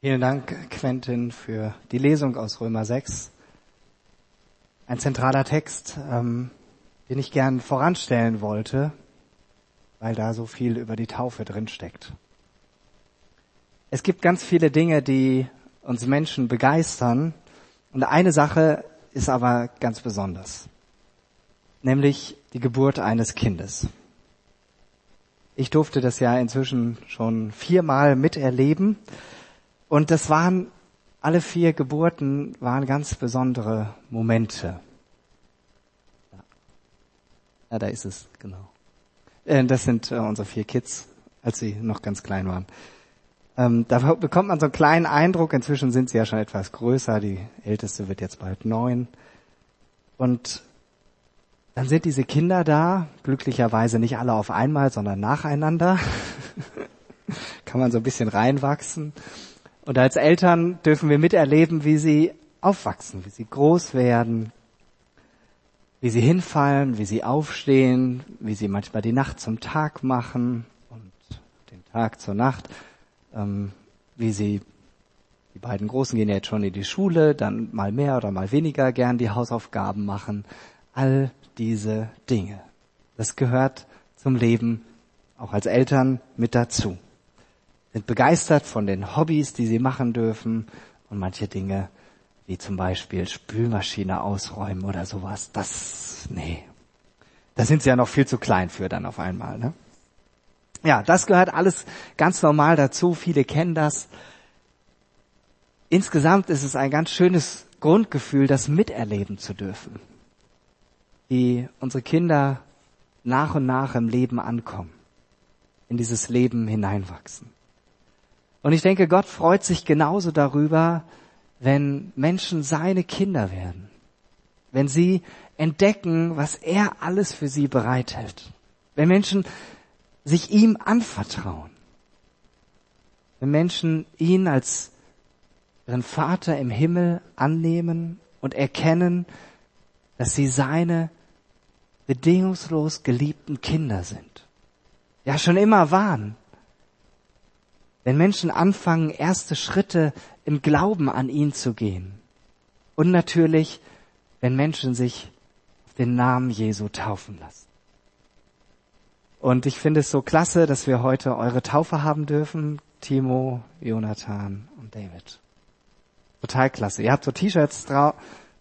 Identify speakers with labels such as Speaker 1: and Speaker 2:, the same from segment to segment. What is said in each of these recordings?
Speaker 1: Vielen Dank, Quentin, für die Lesung aus Römer 6. Ein zentraler Text, ähm, den ich gern voranstellen wollte, weil da so viel über die Taufe drinsteckt. Es gibt ganz viele Dinge, die uns Menschen begeistern. Und eine Sache ist aber ganz besonders. Nämlich die Geburt eines Kindes. Ich durfte das ja inzwischen schon viermal miterleben. Und das waren, alle vier Geburten waren ganz besondere Momente. Ja, da ist es, genau. Äh, das sind äh, unsere vier Kids, als sie noch ganz klein waren. Ähm, da bekommt man so einen kleinen Eindruck. Inzwischen sind sie ja schon etwas größer. Die älteste wird jetzt bald neun. Und dann sind diese Kinder da, glücklicherweise nicht alle auf einmal, sondern nacheinander. Kann man so ein bisschen reinwachsen. Und als Eltern dürfen wir miterleben, wie sie aufwachsen, wie sie groß werden, wie sie hinfallen, wie sie aufstehen, wie sie manchmal die Nacht zum Tag machen und den Tag zur Nacht, ähm, wie sie, die beiden Großen gehen jetzt schon in die Schule, dann mal mehr oder mal weniger gern die Hausaufgaben machen. All diese Dinge. Das gehört zum Leben auch als Eltern mit dazu sind begeistert von den Hobbys, die sie machen dürfen und manche Dinge, wie zum Beispiel Spülmaschine ausräumen oder sowas, das, nee. Da sind sie ja noch viel zu klein für dann auf einmal, ne? Ja, das gehört alles ganz normal dazu. Viele kennen das. Insgesamt ist es ein ganz schönes Grundgefühl, das miterleben zu dürfen. Wie unsere Kinder nach und nach im Leben ankommen, in dieses Leben hineinwachsen. Und ich denke, Gott freut sich genauso darüber, wenn Menschen seine Kinder werden. Wenn sie entdecken, was er alles für sie bereithält. Wenn Menschen sich ihm anvertrauen. Wenn Menschen ihn als ihren Vater im Himmel annehmen und erkennen, dass sie seine bedingungslos geliebten Kinder sind. Ja, schon immer waren. Wenn Menschen anfangen, erste Schritte im Glauben an ihn zu gehen. Und natürlich, wenn Menschen sich auf den Namen Jesu taufen lassen. Und ich finde es so klasse, dass wir heute eure Taufe haben dürfen. Timo, Jonathan und David. Total klasse. Ihr habt so T-Shirts drauf,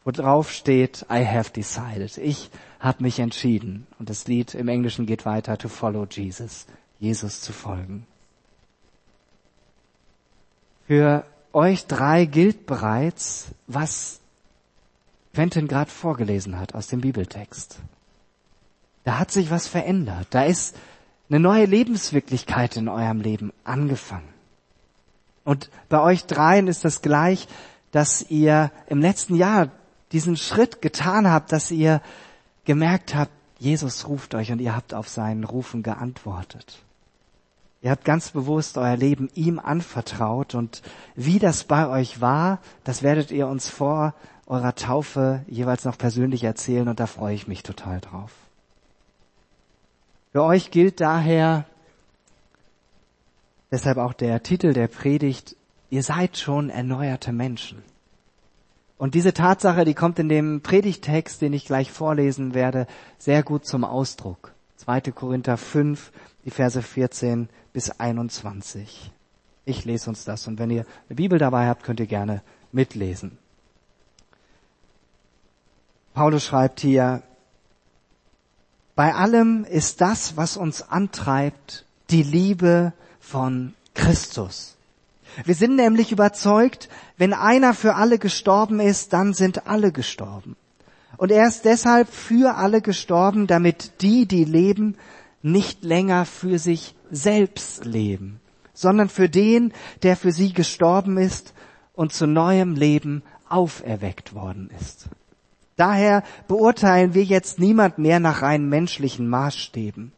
Speaker 1: wo drauf steht, I have decided. Ich habe mich entschieden. Und das Lied im Englischen geht weiter, to follow Jesus. Jesus zu folgen. Für euch drei gilt bereits, was Quentin gerade vorgelesen hat aus dem Bibeltext. Da hat sich was verändert. Da ist eine neue Lebenswirklichkeit in eurem Leben angefangen. Und bei euch dreien ist das gleich, dass ihr im letzten Jahr diesen Schritt getan habt, dass ihr gemerkt habt, Jesus ruft euch und ihr habt auf seinen Rufen geantwortet. Ihr habt ganz bewusst euer Leben ihm anvertraut und wie das bei euch war, das werdet ihr uns vor eurer Taufe jeweils noch persönlich erzählen und da freue ich mich total drauf. Für euch gilt daher deshalb auch der Titel der Predigt, ihr seid schon erneuerte Menschen. Und diese Tatsache, die kommt in dem Predigtext, den ich gleich vorlesen werde, sehr gut zum Ausdruck. 2. Korinther 5, die Verse 14 bis 21. Ich lese uns das und wenn ihr eine Bibel dabei habt, könnt ihr gerne mitlesen. Paulus schreibt hier, bei allem ist das, was uns antreibt, die Liebe von Christus. Wir sind nämlich überzeugt, wenn einer für alle gestorben ist, dann sind alle gestorben. Und er ist deshalb für alle gestorben, damit die, die leben, nicht länger für sich selbst leben, sondern für den, der für sie gestorben ist und zu neuem Leben auferweckt worden ist. Daher beurteilen wir jetzt niemand mehr nach rein menschlichen Maßstäben.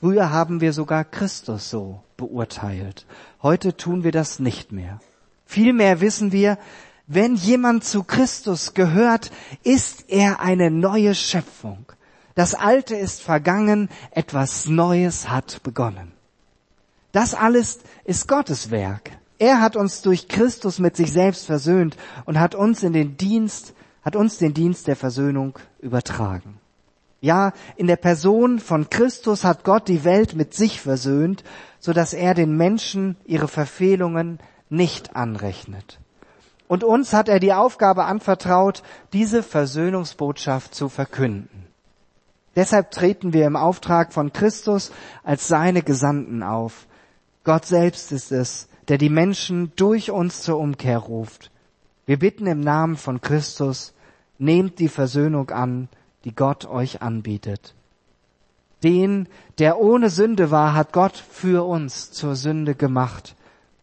Speaker 1: Früher haben wir sogar Christus so beurteilt. Heute tun wir das nicht mehr. Vielmehr wissen wir, wenn jemand zu Christus gehört, ist er eine neue Schöpfung. Das Alte ist vergangen, etwas Neues hat begonnen. Das alles ist Gottes Werk. Er hat uns durch Christus mit sich selbst versöhnt und hat uns in den Dienst, hat uns den Dienst der Versöhnung übertragen. Ja, in der Person von Christus hat Gott die Welt mit sich versöhnt, so dass er den Menschen ihre Verfehlungen nicht anrechnet. Und uns hat er die Aufgabe anvertraut, diese Versöhnungsbotschaft zu verkünden. Deshalb treten wir im Auftrag von Christus als seine Gesandten auf. Gott selbst ist es, der die Menschen durch uns zur Umkehr ruft. Wir bitten im Namen von Christus, nehmt die Versöhnung an, die Gott euch anbietet. Den, der ohne Sünde war, hat Gott für uns zur Sünde gemacht,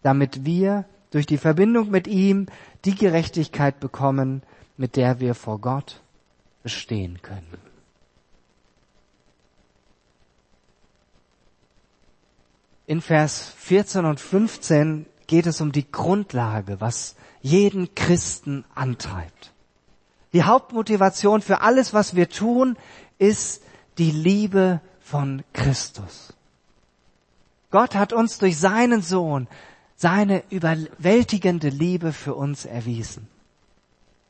Speaker 1: damit wir durch die Verbindung mit ihm die Gerechtigkeit bekommen, mit der wir vor Gott bestehen können. In Vers 14 und 15 geht es um die Grundlage, was jeden Christen antreibt. Die Hauptmotivation für alles, was wir tun, ist die Liebe von Christus. Gott hat uns durch seinen Sohn seine überwältigende Liebe für uns erwiesen.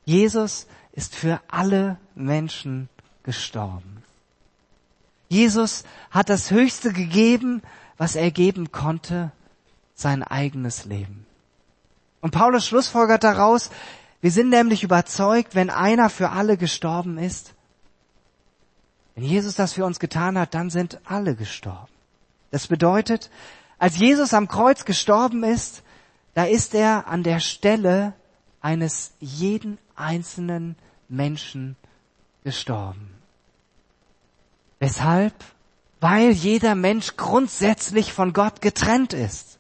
Speaker 1: Jesus ist für alle Menschen gestorben. Jesus hat das Höchste gegeben, was er geben konnte, sein eigenes Leben. Und Paulus schlussfolgert daraus, wir sind nämlich überzeugt, wenn einer für alle gestorben ist, wenn Jesus das für uns getan hat, dann sind alle gestorben. Das bedeutet, als Jesus am Kreuz gestorben ist, da ist er an der Stelle eines jeden einzelnen Menschen gestorben. Weshalb? Weil jeder Mensch grundsätzlich von Gott getrennt ist.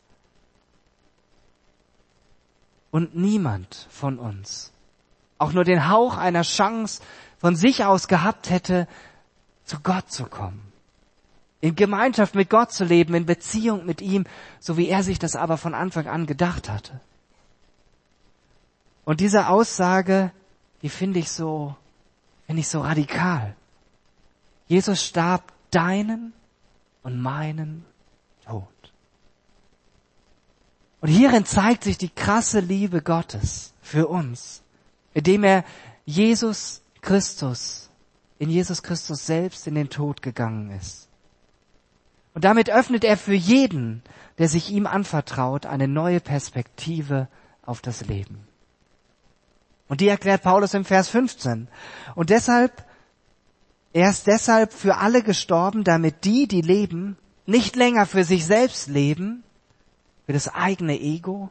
Speaker 1: Und niemand von uns auch nur den Hauch einer Chance von sich aus gehabt hätte, zu Gott zu kommen. In Gemeinschaft mit Gott zu leben, in Beziehung mit ihm, so wie er sich das aber von Anfang an gedacht hatte. Und diese Aussage, die finde ich so, finde ich so radikal. Jesus starb deinen und meinen Tod. Und hierin zeigt sich die krasse Liebe Gottes für uns, indem er Jesus Christus, in Jesus Christus selbst in den Tod gegangen ist. Und damit öffnet er für jeden, der sich ihm anvertraut, eine neue Perspektive auf das Leben. Und die erklärt Paulus im Vers 15. Und deshalb er ist deshalb für alle gestorben, damit die, die leben, nicht länger für sich selbst leben, für das eigene Ego,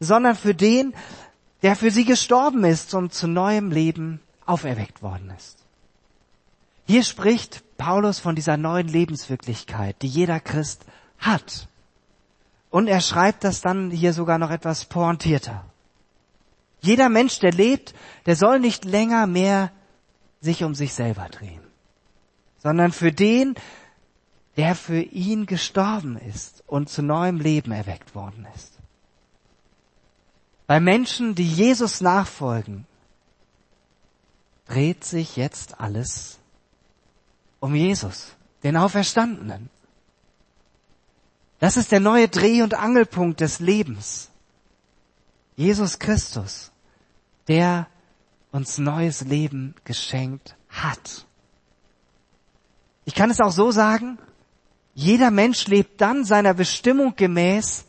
Speaker 1: sondern für den, der für sie gestorben ist und zu neuem Leben auferweckt worden ist. Hier spricht Paulus von dieser neuen Lebenswirklichkeit, die jeder Christ hat. Und er schreibt das dann hier sogar noch etwas pointierter. Jeder Mensch, der lebt, der soll nicht länger mehr sich um sich selber drehen sondern für den, der für ihn gestorben ist und zu neuem Leben erweckt worden ist. Bei Menschen, die Jesus nachfolgen, dreht sich jetzt alles um Jesus, den Auferstandenen. Das ist der neue Dreh- und Angelpunkt des Lebens. Jesus Christus, der uns neues Leben geschenkt hat. Ich kann es auch so sagen, jeder Mensch lebt dann seiner Bestimmung gemäß,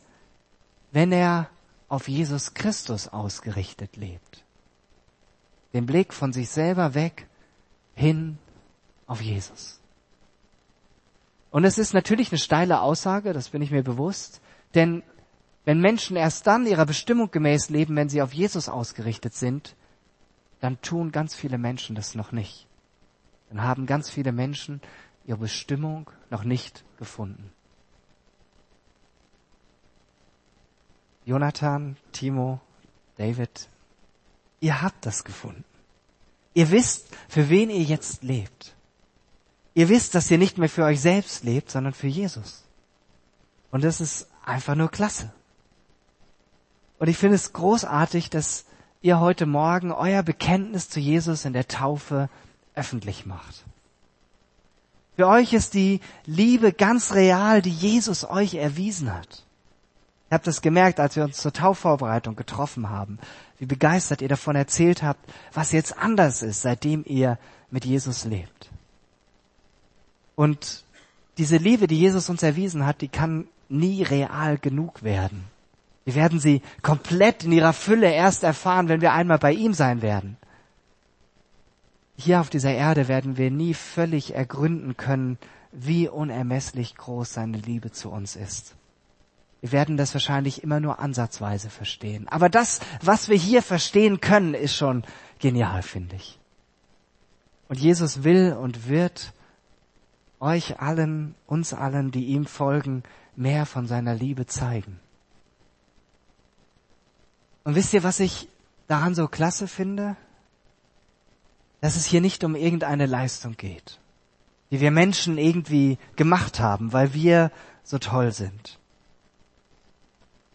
Speaker 1: wenn er auf Jesus Christus ausgerichtet lebt. Den Blick von sich selber weg hin auf Jesus. Und es ist natürlich eine steile Aussage, das bin ich mir bewusst, denn wenn Menschen erst dann ihrer Bestimmung gemäß leben, wenn sie auf Jesus ausgerichtet sind, dann tun ganz viele Menschen das noch nicht. Dann haben ganz viele Menschen ihre Bestimmung noch nicht gefunden. Jonathan, Timo, David, ihr habt das gefunden. Ihr wisst, für wen ihr jetzt lebt. Ihr wisst, dass ihr nicht mehr für euch selbst lebt, sondern für Jesus. Und das ist einfach nur klasse. Und ich finde es großartig, dass ihr heute Morgen euer Bekenntnis zu Jesus in der Taufe öffentlich macht. Für euch ist die Liebe ganz real, die Jesus euch erwiesen hat. Ihr habt es gemerkt, als wir uns zur Taufvorbereitung getroffen haben, wie begeistert ihr davon erzählt habt, was jetzt anders ist, seitdem ihr mit Jesus lebt. Und diese Liebe, die Jesus uns erwiesen hat, die kann nie real genug werden. Wir werden sie komplett in ihrer Fülle erst erfahren, wenn wir einmal bei ihm sein werden. Hier auf dieser Erde werden wir nie völlig ergründen können, wie unermesslich groß seine Liebe zu uns ist. Wir werden das wahrscheinlich immer nur ansatzweise verstehen. Aber das, was wir hier verstehen können, ist schon genial, finde ich. Und Jesus will und wird euch allen, uns allen, die ihm folgen, mehr von seiner Liebe zeigen. Und wisst ihr, was ich daran so klasse finde? Dass es hier nicht um irgendeine Leistung geht, die wir Menschen irgendwie gemacht haben, weil wir so toll sind.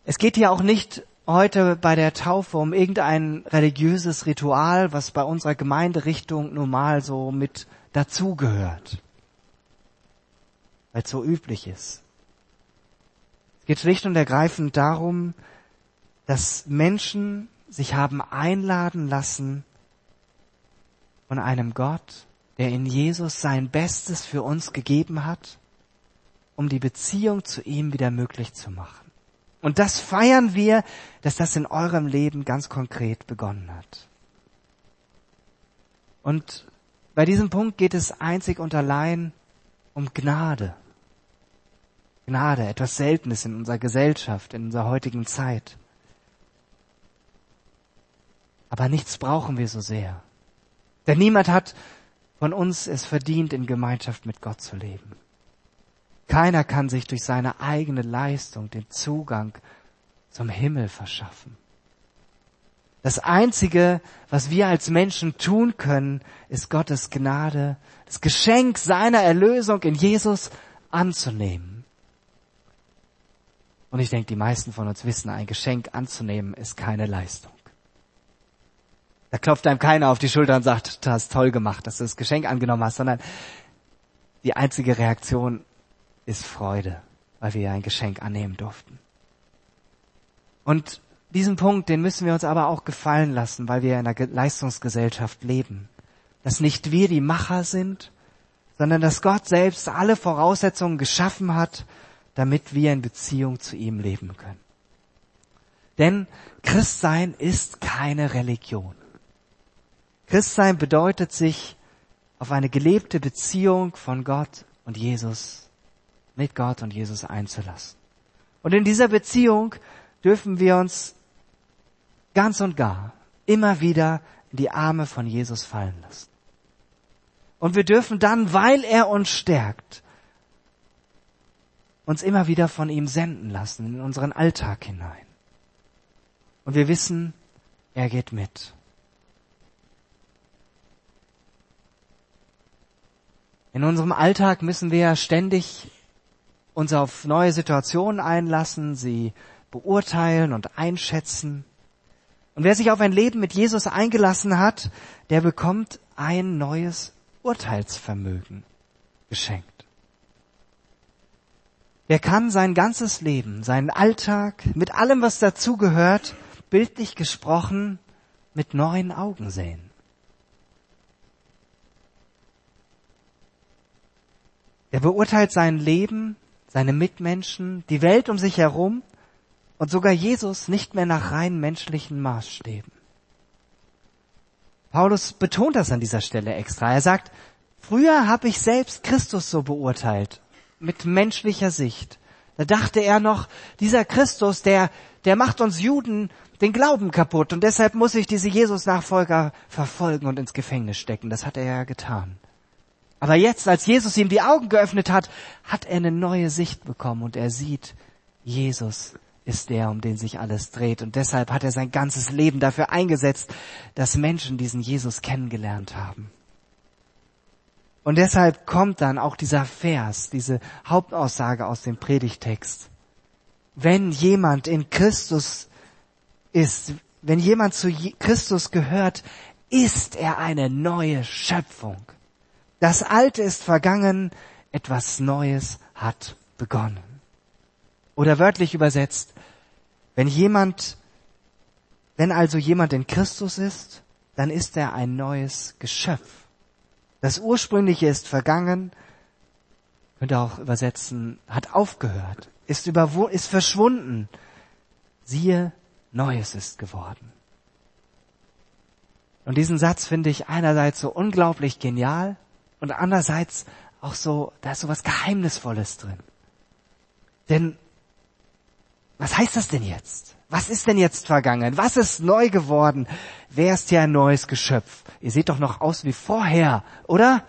Speaker 1: Es geht hier auch nicht heute bei der Taufe um irgendein religiöses Ritual, was bei unserer Gemeinderichtung normal so mit dazugehört, weil es so üblich ist. Es geht schlicht und ergreifend darum, dass Menschen sich haben einladen lassen von einem Gott, der in Jesus sein Bestes für uns gegeben hat, um die Beziehung zu ihm wieder möglich zu machen. Und das feiern wir, dass das in eurem Leben ganz konkret begonnen hat. Und bei diesem Punkt geht es einzig und allein um Gnade. Gnade, etwas Seltenes in unserer Gesellschaft, in unserer heutigen Zeit. Aber nichts brauchen wir so sehr. Denn niemand hat von uns es verdient, in Gemeinschaft mit Gott zu leben. Keiner kann sich durch seine eigene Leistung den Zugang zum Himmel verschaffen. Das Einzige, was wir als Menschen tun können, ist Gottes Gnade, das Geschenk seiner Erlösung in Jesus anzunehmen. Und ich denke, die meisten von uns wissen, ein Geschenk anzunehmen ist keine Leistung. Da klopft einem keiner auf die Schulter und sagt, du hast toll gemacht, dass du das Geschenk angenommen hast, sondern die einzige Reaktion ist Freude, weil wir ein Geschenk annehmen durften. Und diesen Punkt, den müssen wir uns aber auch gefallen lassen, weil wir in einer Leistungsgesellschaft leben. Dass nicht wir die Macher sind, sondern dass Gott selbst alle Voraussetzungen geschaffen hat, damit wir in Beziehung zu ihm leben können. Denn Christsein ist keine Religion. Christsein bedeutet sich auf eine gelebte Beziehung von Gott und Jesus mit Gott und Jesus einzulassen. Und in dieser Beziehung dürfen wir uns ganz und gar immer wieder in die Arme von Jesus fallen lassen. Und wir dürfen dann, weil er uns stärkt, uns immer wieder von ihm senden lassen in unseren Alltag hinein. Und wir wissen, er geht mit. In unserem Alltag müssen wir ständig uns auf neue Situationen einlassen, sie beurteilen und einschätzen. Und wer sich auf ein Leben mit Jesus eingelassen hat, der bekommt ein neues Urteilsvermögen geschenkt. Er kann sein ganzes Leben, seinen Alltag, mit allem, was dazugehört, bildlich gesprochen, mit neuen Augen sehen. Er beurteilt sein Leben seine Mitmenschen, die Welt um sich herum und sogar Jesus nicht mehr nach rein menschlichen Maßstäben. Paulus betont das an dieser Stelle extra. Er sagt, früher habe ich selbst Christus so beurteilt, mit menschlicher Sicht. Da dachte er noch, dieser Christus, der, der macht uns Juden den Glauben kaputt und deshalb muss ich diese Jesus-Nachfolger verfolgen und ins Gefängnis stecken. Das hat er ja getan. Aber jetzt, als Jesus ihm die Augen geöffnet hat, hat er eine neue Sicht bekommen und er sieht, Jesus ist der, um den sich alles dreht. Und deshalb hat er sein ganzes Leben dafür eingesetzt, dass Menschen diesen Jesus kennengelernt haben. Und deshalb kommt dann auch dieser Vers, diese Hauptaussage aus dem Predigtext. Wenn jemand in Christus ist, wenn jemand zu Christus gehört, ist er eine neue Schöpfung. Das Alte ist vergangen, etwas Neues hat begonnen. Oder wörtlich übersetzt, Wenn jemand, wenn also jemand in Christus ist, dann ist er ein neues Geschöpf. Das ursprüngliche ist vergangen, könnte auch übersetzen, hat aufgehört, ist, ist verschwunden. Siehe, Neues ist geworden. Und diesen Satz finde ich einerseits so unglaublich genial und andererseits auch so, da ist so was Geheimnisvolles drin. Denn was heißt das denn jetzt? Was ist denn jetzt vergangen? Was ist neu geworden? Wer ist hier ein neues Geschöpf? Ihr seht doch noch aus wie vorher, oder?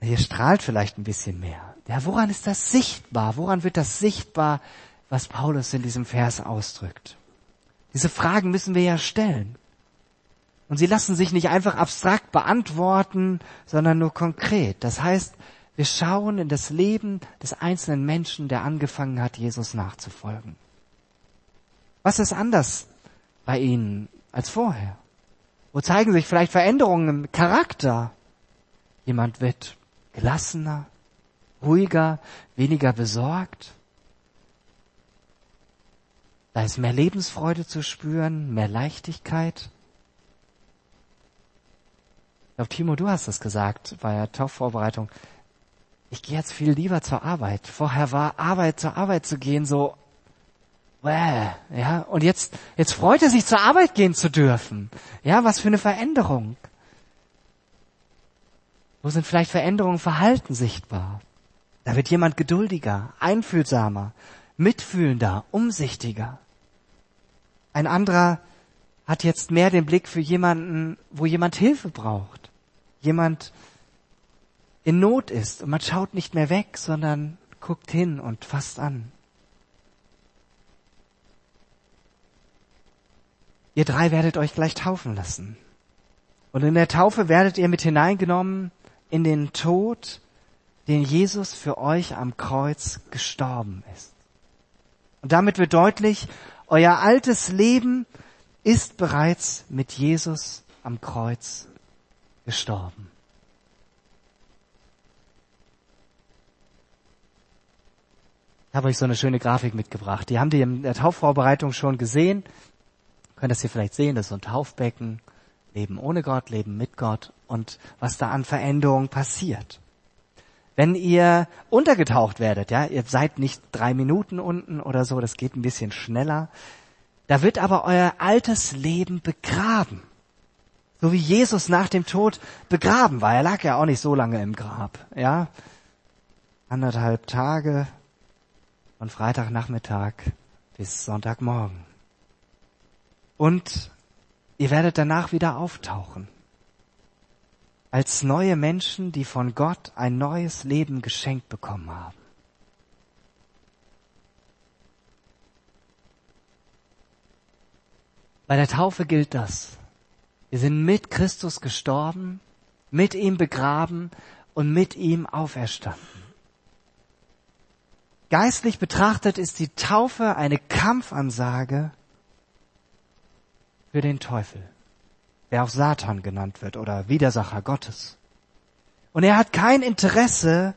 Speaker 1: Ihr strahlt vielleicht ein bisschen mehr. Ja, woran ist das sichtbar? Woran wird das sichtbar, was Paulus in diesem Vers ausdrückt? Diese Fragen müssen wir ja stellen. Und sie lassen sich nicht einfach abstrakt beantworten, sondern nur konkret. Das heißt, wir schauen in das Leben des einzelnen Menschen, der angefangen hat, Jesus nachzufolgen. Was ist anders bei ihnen als vorher? Wo zeigen sich vielleicht Veränderungen im Charakter? Jemand wird gelassener, ruhiger, weniger besorgt. Da ist mehr Lebensfreude zu spüren, mehr Leichtigkeit. Ich glaube, Timo, du hast es gesagt bei der Taufvorbereitung. Ich gehe jetzt viel lieber zur Arbeit. Vorher war Arbeit zur Arbeit zu gehen so, Bäh, ja, und jetzt, jetzt freut er sich zur Arbeit gehen zu dürfen. Ja, was für eine Veränderung. Wo sind vielleicht Veränderungen Verhalten sichtbar? Da wird jemand geduldiger, einfühlsamer, mitfühlender, umsichtiger. Ein anderer hat jetzt mehr den Blick für jemanden, wo jemand Hilfe braucht. Jemand in Not ist und man schaut nicht mehr weg, sondern guckt hin und fasst an. Ihr drei werdet euch gleich taufen lassen. Und in der Taufe werdet ihr mit hineingenommen in den Tod, den Jesus für euch am Kreuz gestorben ist. Und damit wird deutlich, euer altes Leben ist bereits mit Jesus am Kreuz gestorben. Ich habe euch so eine schöne Grafik mitgebracht. Die haben die in der Taufvorbereitung schon gesehen könnt das hier vielleicht sehen, das ist so ein Taufbecken, Leben ohne Gott, Leben mit Gott und was da an Veränderungen passiert. Wenn ihr untergetaucht werdet, ja, ihr seid nicht drei Minuten unten oder so, das geht ein bisschen schneller, da wird aber euer altes Leben begraben. So wie Jesus nach dem Tod begraben war. Er lag ja auch nicht so lange im Grab, ja. Anderthalb Tage von Freitagnachmittag bis Sonntagmorgen. Und ihr werdet danach wieder auftauchen. Als neue Menschen, die von Gott ein neues Leben geschenkt bekommen haben. Bei der Taufe gilt das. Wir sind mit Christus gestorben, mit ihm begraben und mit ihm auferstanden. Geistlich betrachtet ist die Taufe eine Kampfansage für den Teufel, der auch Satan genannt wird oder Widersacher Gottes. Und er hat kein Interesse,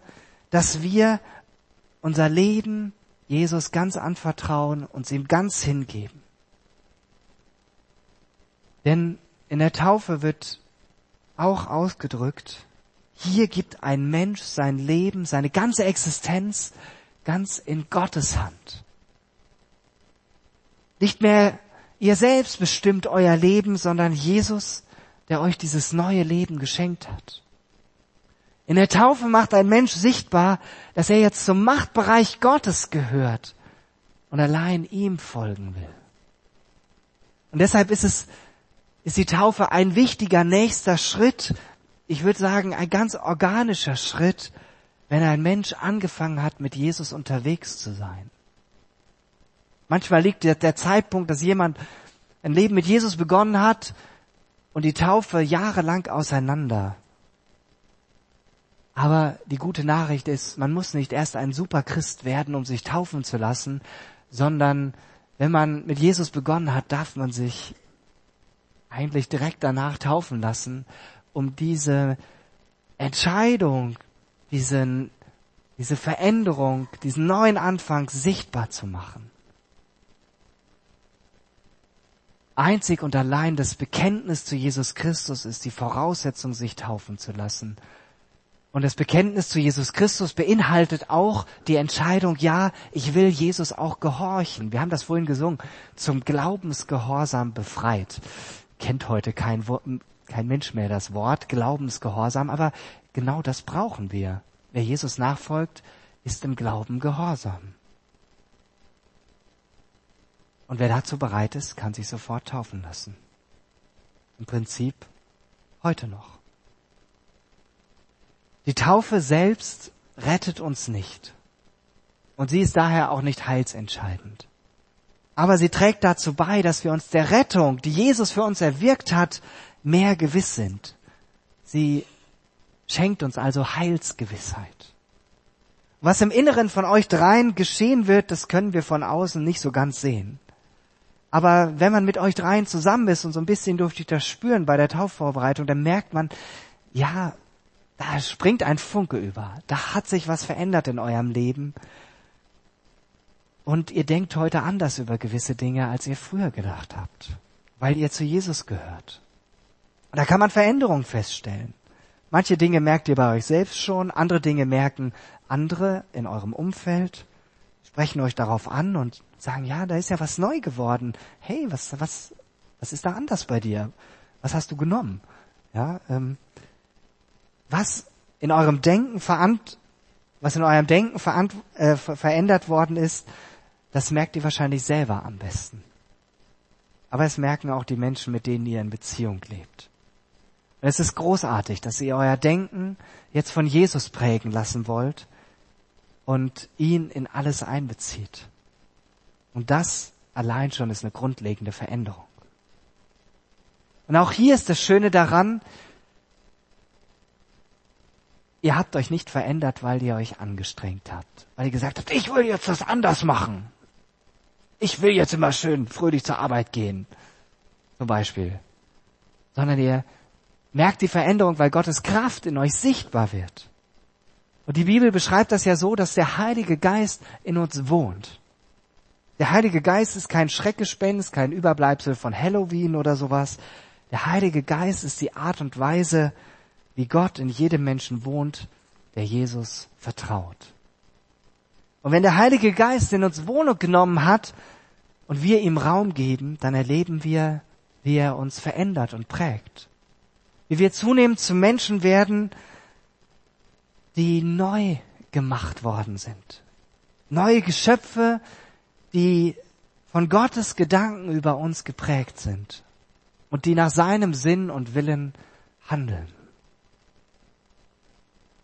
Speaker 1: dass wir unser Leben Jesus ganz anvertrauen, uns ihm ganz hingeben. Denn in der Taufe wird auch ausgedrückt, hier gibt ein Mensch sein Leben, seine ganze Existenz ganz in Gottes Hand. Nicht mehr Ihr selbst bestimmt euer Leben, sondern Jesus, der euch dieses neue Leben geschenkt hat. In der Taufe macht ein Mensch sichtbar, dass er jetzt zum Machtbereich Gottes gehört und allein ihm folgen will. Und deshalb ist es, ist die Taufe ein wichtiger nächster Schritt, ich würde sagen ein ganz organischer Schritt, wenn ein Mensch angefangen hat, mit Jesus unterwegs zu sein. Manchmal liegt der, der Zeitpunkt, dass jemand ein Leben mit Jesus begonnen hat und die Taufe jahrelang auseinander. Aber die gute Nachricht ist, man muss nicht erst ein Superchrist werden, um sich taufen zu lassen, sondern wenn man mit Jesus begonnen hat, darf man sich eigentlich direkt danach taufen lassen, um diese Entscheidung, diesen, diese Veränderung, diesen neuen Anfang sichtbar zu machen. Einzig und allein das Bekenntnis zu Jesus Christus ist die Voraussetzung, sich taufen zu lassen. Und das Bekenntnis zu Jesus Christus beinhaltet auch die Entscheidung, ja, ich will Jesus auch gehorchen. Wir haben das vorhin gesungen, zum Glaubensgehorsam befreit. Kennt heute kein, kein Mensch mehr das Wort Glaubensgehorsam, aber genau das brauchen wir. Wer Jesus nachfolgt, ist im Glauben gehorsam. Und wer dazu bereit ist, kann sich sofort taufen lassen. Im Prinzip heute noch. Die Taufe selbst rettet uns nicht. Und sie ist daher auch nicht heilsentscheidend. Aber sie trägt dazu bei, dass wir uns der Rettung, die Jesus für uns erwirkt hat, mehr gewiss sind. Sie schenkt uns also Heilsgewissheit. Was im Inneren von euch dreien geschehen wird, das können wir von außen nicht so ganz sehen. Aber wenn man mit euch dreien zusammen ist und so ein bisschen durfte ich das spüren bei der Taufvorbereitung, dann merkt man, ja, da springt ein Funke über. Da hat sich was verändert in eurem Leben. Und ihr denkt heute anders über gewisse Dinge, als ihr früher gedacht habt, weil ihr zu Jesus gehört. Und da kann man Veränderungen feststellen. Manche Dinge merkt ihr bei euch selbst schon, andere Dinge merken andere in eurem Umfeld, sprechen euch darauf an und sagen, ja, da ist ja was neu geworden. Hey, was, was, was ist da anders bei dir? Was hast du genommen? Ja, ähm, was in eurem Denken verant, was in eurem Denken verant, äh, verändert worden ist, das merkt ihr wahrscheinlich selber am besten. Aber es merken auch die Menschen, mit denen ihr in Beziehung lebt. Und es ist großartig, dass ihr euer Denken jetzt von Jesus prägen lassen wollt und ihn in alles einbezieht. Und das allein schon ist eine grundlegende Veränderung. Und auch hier ist das Schöne daran, ihr habt euch nicht verändert, weil ihr euch angestrengt habt, weil ihr gesagt habt, ich will jetzt das anders machen. Ich will jetzt immer schön fröhlich zur Arbeit gehen, zum Beispiel. Sondern ihr merkt die Veränderung, weil Gottes Kraft in euch sichtbar wird. Und die Bibel beschreibt das ja so, dass der Heilige Geist in uns wohnt. Der Heilige Geist ist kein Schreckgespenst, kein Überbleibsel von Halloween oder sowas. Der Heilige Geist ist die Art und Weise, wie Gott in jedem Menschen wohnt, der Jesus vertraut. Und wenn der Heilige Geist in uns Wohnung genommen hat und wir ihm Raum geben, dann erleben wir, wie er uns verändert und prägt. Wie wir zunehmend zu Menschen werden, die neu gemacht worden sind. Neue Geschöpfe, die von Gottes Gedanken über uns geprägt sind und die nach seinem Sinn und Willen handeln.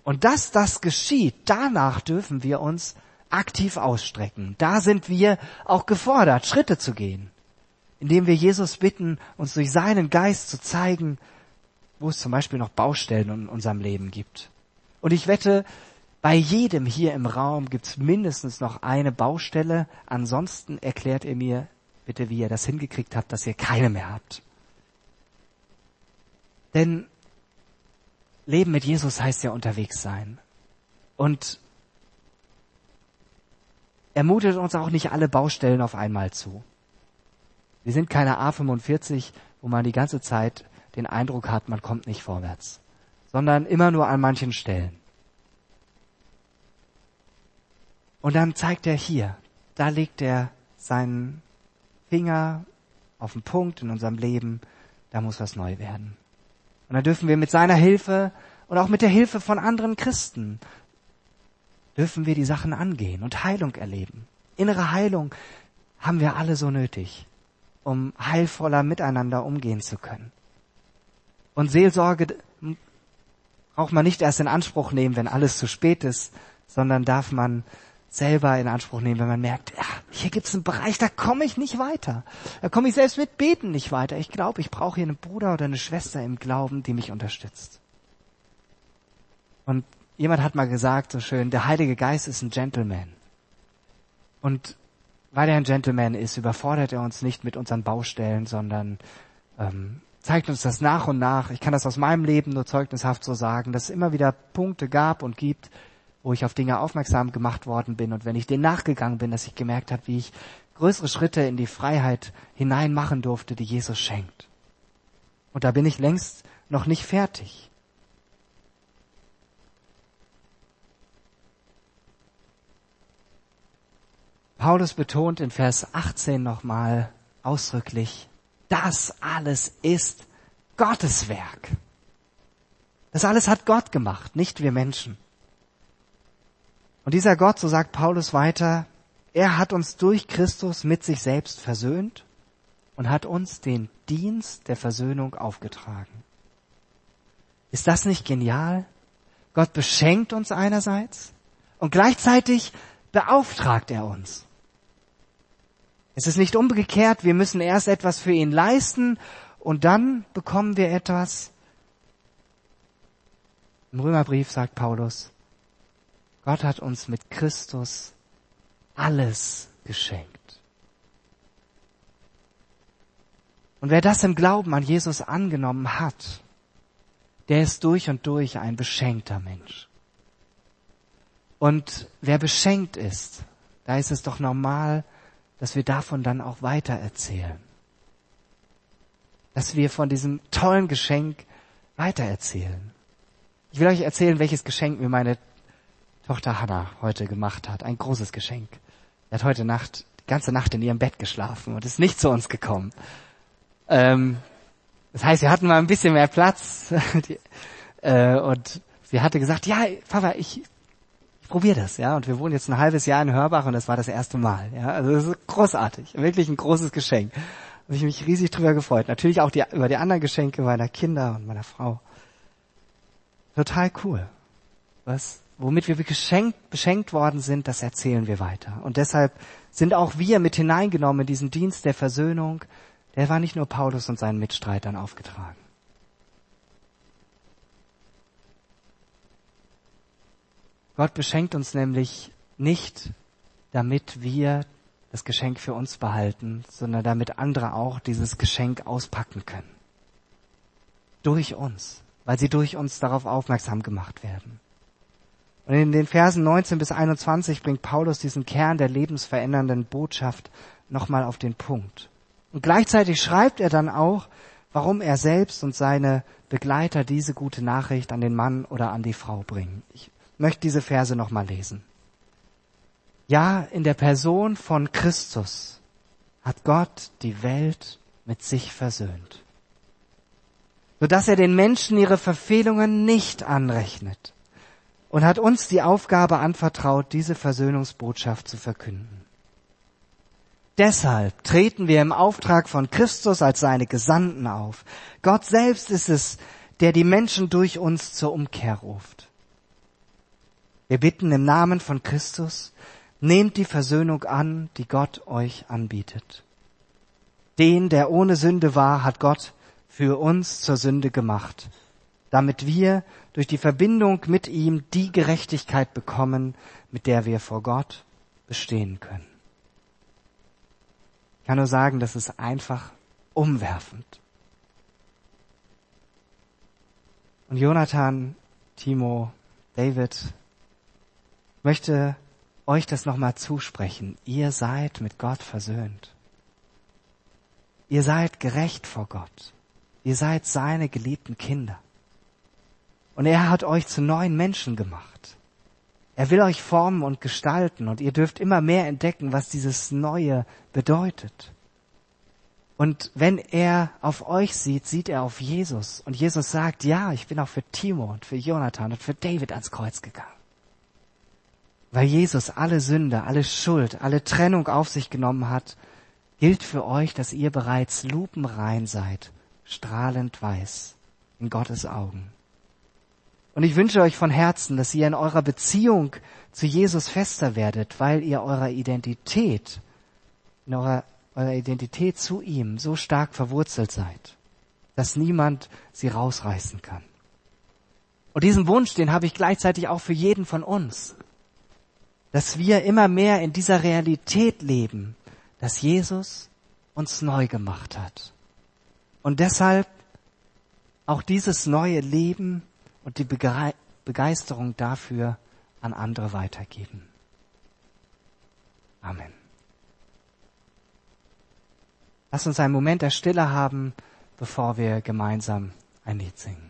Speaker 1: Und dass das geschieht, danach dürfen wir uns aktiv ausstrecken. Da sind wir auch gefordert, Schritte zu gehen, indem wir Jesus bitten, uns durch seinen Geist zu zeigen, wo es zum Beispiel noch Baustellen in unserem Leben gibt. Und ich wette, bei jedem hier im Raum gibt es mindestens noch eine Baustelle. Ansonsten erklärt ihr mir bitte, wie ihr das hingekriegt habt, dass ihr keine mehr habt. Denn Leben mit Jesus heißt ja unterwegs sein. Und er mutet uns auch nicht alle Baustellen auf einmal zu. Wir sind keine A45, wo man die ganze Zeit den Eindruck hat, man kommt nicht vorwärts, sondern immer nur an manchen Stellen. Und dann zeigt er hier, da legt er seinen Finger auf den Punkt in unserem Leben, da muss was neu werden. Und da dürfen wir mit seiner Hilfe und auch mit der Hilfe von anderen Christen dürfen wir die Sachen angehen und Heilung erleben. Innere Heilung haben wir alle so nötig, um heilvoller miteinander umgehen zu können. Und Seelsorge braucht man nicht erst in Anspruch nehmen, wenn alles zu spät ist, sondern darf man selber in Anspruch nehmen, wenn man merkt, ja, hier gibt es einen Bereich, da komme ich nicht weiter. Da komme ich selbst mit Beten nicht weiter. Ich glaube, ich brauche hier einen Bruder oder eine Schwester im Glauben, die mich unterstützt. Und jemand hat mal gesagt, so schön, der Heilige Geist ist ein Gentleman. Und weil er ein Gentleman ist, überfordert er uns nicht mit unseren Baustellen, sondern ähm, zeigt uns das nach und nach. Ich kann das aus meinem Leben nur zeugnishaft so sagen, dass es immer wieder Punkte gab und gibt, wo ich auf Dinge aufmerksam gemacht worden bin und wenn ich denen nachgegangen bin, dass ich gemerkt habe, wie ich größere Schritte in die Freiheit hinein machen durfte, die Jesus schenkt. Und da bin ich längst noch nicht fertig. Paulus betont in Vers 18 nochmal ausdrücklich, das alles ist Gottes Werk. Das alles hat Gott gemacht, nicht wir Menschen. Und dieser Gott, so sagt Paulus weiter, er hat uns durch Christus mit sich selbst versöhnt und hat uns den Dienst der Versöhnung aufgetragen. Ist das nicht genial? Gott beschenkt uns einerseits und gleichzeitig beauftragt er uns. Es ist nicht umgekehrt, wir müssen erst etwas für ihn leisten und dann bekommen wir etwas. Im Römerbrief sagt Paulus, Gott hat uns mit Christus alles geschenkt. Und wer das im Glauben an Jesus angenommen hat, der ist durch und durch ein beschenkter Mensch. Und wer beschenkt ist, da ist es doch normal, dass wir davon dann auch weiter erzählen. Dass wir von diesem tollen Geschenk weitererzählen. Ich will euch erzählen, welches Geschenk mir meine Tochter Hannah heute gemacht hat. Ein großes Geschenk. Sie hat heute Nacht, die ganze Nacht in ihrem Bett geschlafen und ist nicht zu uns gekommen. Ähm, das heißt, wir hatten mal ein bisschen mehr Platz. die, äh, und sie hatte gesagt, ja, Papa, ich, ich probiere das, ja. Und wir wohnen jetzt ein halbes Jahr in Hörbach und das war das erste Mal, ja. Also das ist großartig, wirklich ein großes Geschenk. Habe ich mich riesig drüber gefreut. Natürlich auch die, über die anderen Geschenke meiner Kinder und meiner Frau. Total cool. Was, womit wir geschenkt, beschenkt worden sind, das erzählen wir weiter. Und deshalb sind auch wir mit hineingenommen in diesen Dienst der Versöhnung. Der war nicht nur Paulus und seinen Mitstreitern aufgetragen. Gott beschenkt uns nämlich nicht, damit wir das Geschenk für uns behalten, sondern damit andere auch dieses Geschenk auspacken können. Durch uns, weil sie durch uns darauf aufmerksam gemacht werden. Und in den Versen 19 bis 21 bringt Paulus diesen Kern der lebensverändernden Botschaft nochmal auf den Punkt. Und gleichzeitig schreibt er dann auch, warum er selbst und seine Begleiter diese gute Nachricht an den Mann oder an die Frau bringen. Ich möchte diese Verse nochmal lesen. Ja, in der Person von Christus hat Gott die Welt mit sich versöhnt, sodass er den Menschen ihre Verfehlungen nicht anrechnet und hat uns die Aufgabe anvertraut, diese Versöhnungsbotschaft zu verkünden. Deshalb treten wir im Auftrag von Christus als seine Gesandten auf. Gott selbst ist es, der die Menschen durch uns zur Umkehr ruft. Wir bitten im Namen von Christus, nehmt die Versöhnung an, die Gott euch anbietet. Den, der ohne Sünde war, hat Gott für uns zur Sünde gemacht, damit wir durch die Verbindung mit ihm die Gerechtigkeit bekommen, mit der wir vor Gott bestehen können. Ich kann nur sagen, das ist einfach umwerfend. Und Jonathan, Timo, David, möchte euch das nochmal zusprechen. Ihr seid mit Gott versöhnt. Ihr seid gerecht vor Gott. Ihr seid seine geliebten Kinder. Und er hat euch zu neuen Menschen gemacht. Er will euch formen und gestalten und ihr dürft immer mehr entdecken, was dieses Neue bedeutet. Und wenn er auf euch sieht, sieht er auf Jesus. Und Jesus sagt, ja, ich bin auch für Timo und für Jonathan und für David ans Kreuz gegangen weil Jesus alle Sünde, alle Schuld, alle Trennung auf sich genommen hat, gilt für euch, dass ihr bereits lupenrein seid, strahlend weiß in Gottes Augen. Und ich wünsche euch von Herzen, dass ihr in eurer Beziehung zu Jesus fester werdet, weil ihr eurer Identität, in eurer, eurer Identität zu ihm so stark verwurzelt seid, dass niemand sie rausreißen kann. Und diesen Wunsch, den habe ich gleichzeitig auch für jeden von uns dass wir immer mehr in dieser Realität leben, dass Jesus uns neu gemacht hat. Und deshalb auch dieses neue Leben und die Begeisterung dafür an andere weitergeben. Amen. Lass uns einen Moment der Stille haben, bevor wir gemeinsam ein Lied singen.